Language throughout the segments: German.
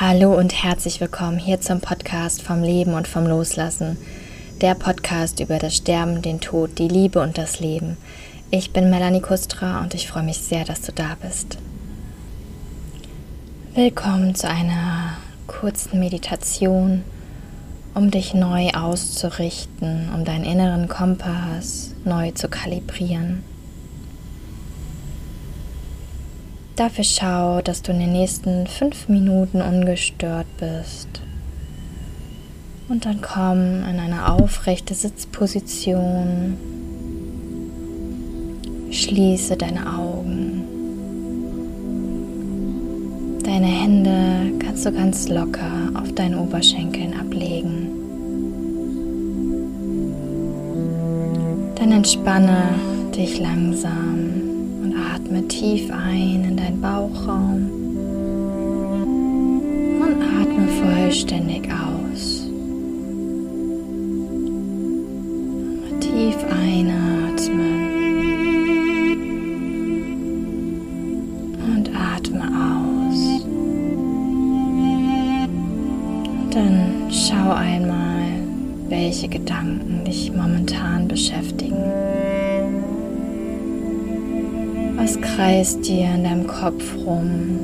Hallo und herzlich willkommen hier zum Podcast vom Leben und vom Loslassen. Der Podcast über das Sterben, den Tod, die Liebe und das Leben. Ich bin Melanie Kustra und ich freue mich sehr, dass du da bist. Willkommen zu einer kurzen Meditation, um dich neu auszurichten, um deinen inneren Kompass neu zu kalibrieren. Dafür schau, dass du in den nächsten fünf Minuten ungestört bist. Und dann komm in eine aufrechte Sitzposition. Schließe deine Augen. Deine Hände kannst du ganz locker auf deinen Oberschenkeln ablegen. Dann entspanne dich langsam Atme tief ein in deinen Bauchraum und atme vollständig aus. Tief einatmen und atme aus. Und dann schau einmal, welche Gedanken dich momentan beschäftigen. Was kreist dir in deinem Kopf rum?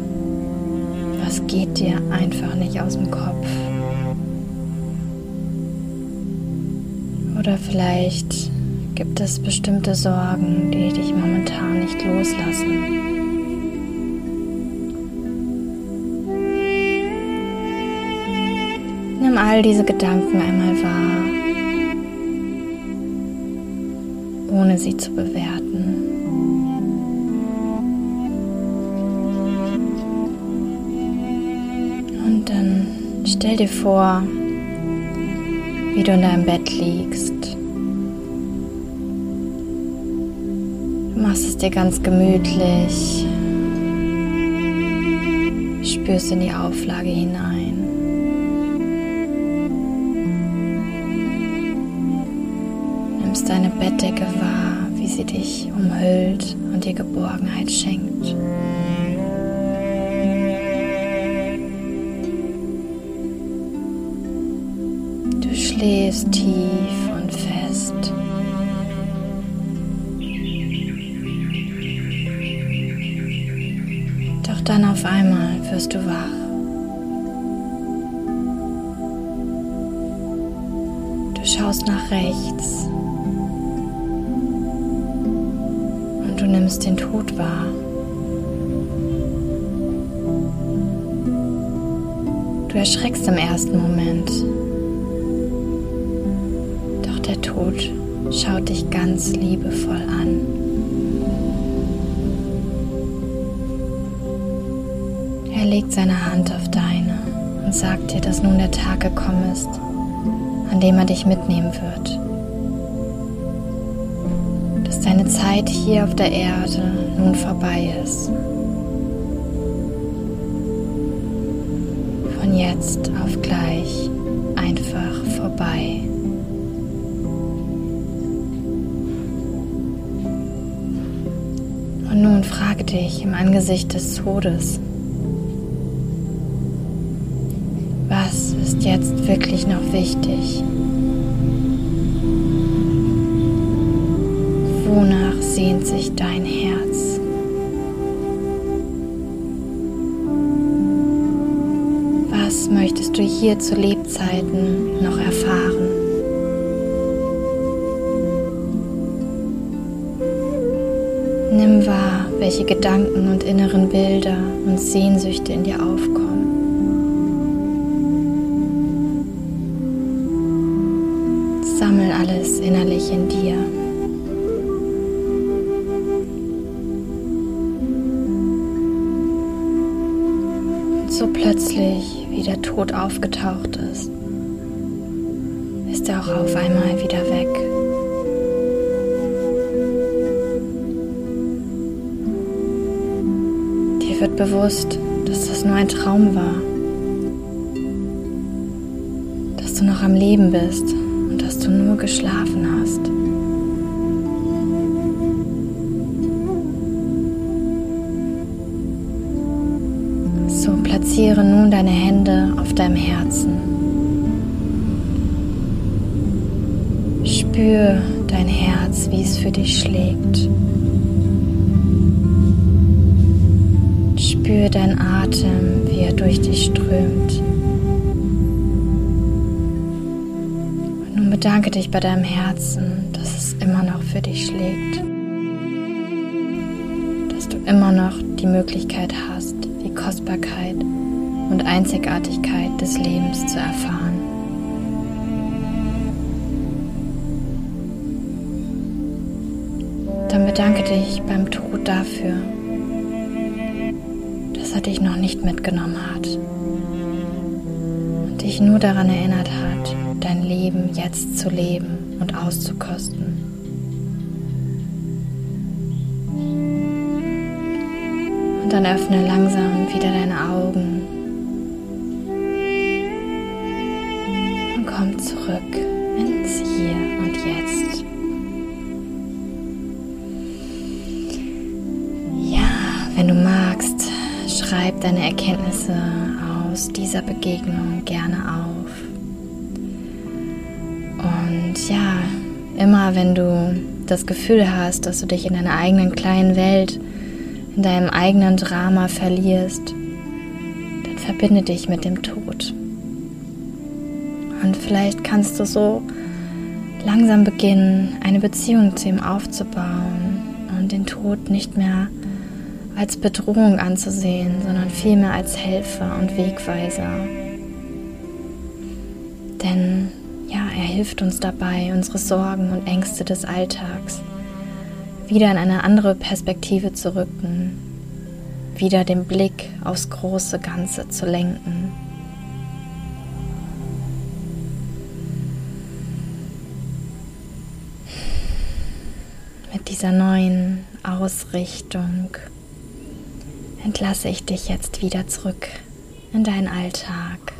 Was geht dir einfach nicht aus dem Kopf? Oder vielleicht gibt es bestimmte Sorgen, die dich momentan nicht loslassen. Nimm all diese Gedanken einmal wahr, ohne sie zu bewerten. Stell dir vor, wie du in deinem Bett liegst. Du machst es dir ganz gemütlich, spürst in die Auflage hinein. Nimmst deine Bettdecke wahr, wie sie dich umhüllt und dir Geborgenheit schenkt. Schläfst tief und fest. Doch dann auf einmal wirst du wach. Du schaust nach rechts und du nimmst den Tod wahr. Du erschreckst im ersten Moment. Der Tod schaut dich ganz liebevoll an. Er legt seine Hand auf deine und sagt dir, dass nun der Tag gekommen ist, an dem er dich mitnehmen wird. Dass deine Zeit hier auf der Erde nun vorbei ist. Von jetzt auf gleich einfach vorbei. Und nun frage dich im Angesicht des Todes, was ist jetzt wirklich noch wichtig? Wonach sehnt sich dein Herz? Was möchtest du hier zu Lebzeiten noch erfahren? Nimm wahr, welche Gedanken und inneren Bilder und Sehnsüchte in dir aufkommen. Sammel alles innerlich in dir. Und so plötzlich, wie der Tod aufgetaucht ist, ist er auch auf einmal wieder weg. Wird bewusst, dass das nur ein Traum war. Dass du noch am Leben bist und dass du nur geschlafen hast. So platziere nun deine Hände auf deinem Herzen. Spür dein Herz, wie es für dich schlägt. Spür deinen Atem, wie er durch dich strömt. Und nun bedanke dich bei deinem Herzen, dass es immer noch für dich schlägt. Dass du immer noch die Möglichkeit hast, die Kostbarkeit und Einzigartigkeit des Lebens zu erfahren. Dann bedanke dich beim Tod dafür, dass er dich noch nicht mitgenommen hat. Und dich nur daran erinnert hat, dein Leben jetzt zu leben und auszukosten. Und dann öffne langsam wieder deine Augen. Und komm zurück schreib deine Erkenntnisse aus dieser Begegnung gerne auf. Und ja, immer wenn du das Gefühl hast, dass du dich in deiner eigenen kleinen Welt in deinem eigenen Drama verlierst, dann verbinde dich mit dem Tod. Und vielleicht kannst du so langsam beginnen, eine Beziehung zu ihm aufzubauen und den Tod nicht mehr als Bedrohung anzusehen, sondern vielmehr als Helfer und Wegweiser. Denn ja, er hilft uns dabei, unsere Sorgen und Ängste des Alltags wieder in eine andere Perspektive zu rücken, wieder den Blick aufs große Ganze zu lenken. Mit dieser neuen Ausrichtung entlasse ich dich jetzt wieder zurück in deinen Alltag.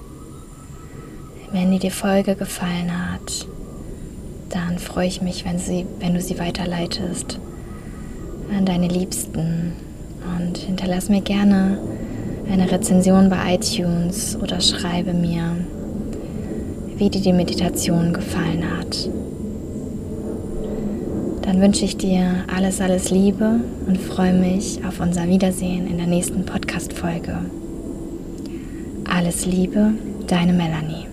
Wenn dir die Folge gefallen hat, dann freue ich mich, wenn, sie, wenn du sie weiterleitest an deine Liebsten und hinterlass mir gerne eine Rezension bei iTunes oder schreibe mir, wie dir die Meditation gefallen hat. Dann wünsche ich dir alles, alles Liebe und freue mich auf unser Wiedersehen in der nächsten Podcast-Folge. Alles Liebe, deine Melanie.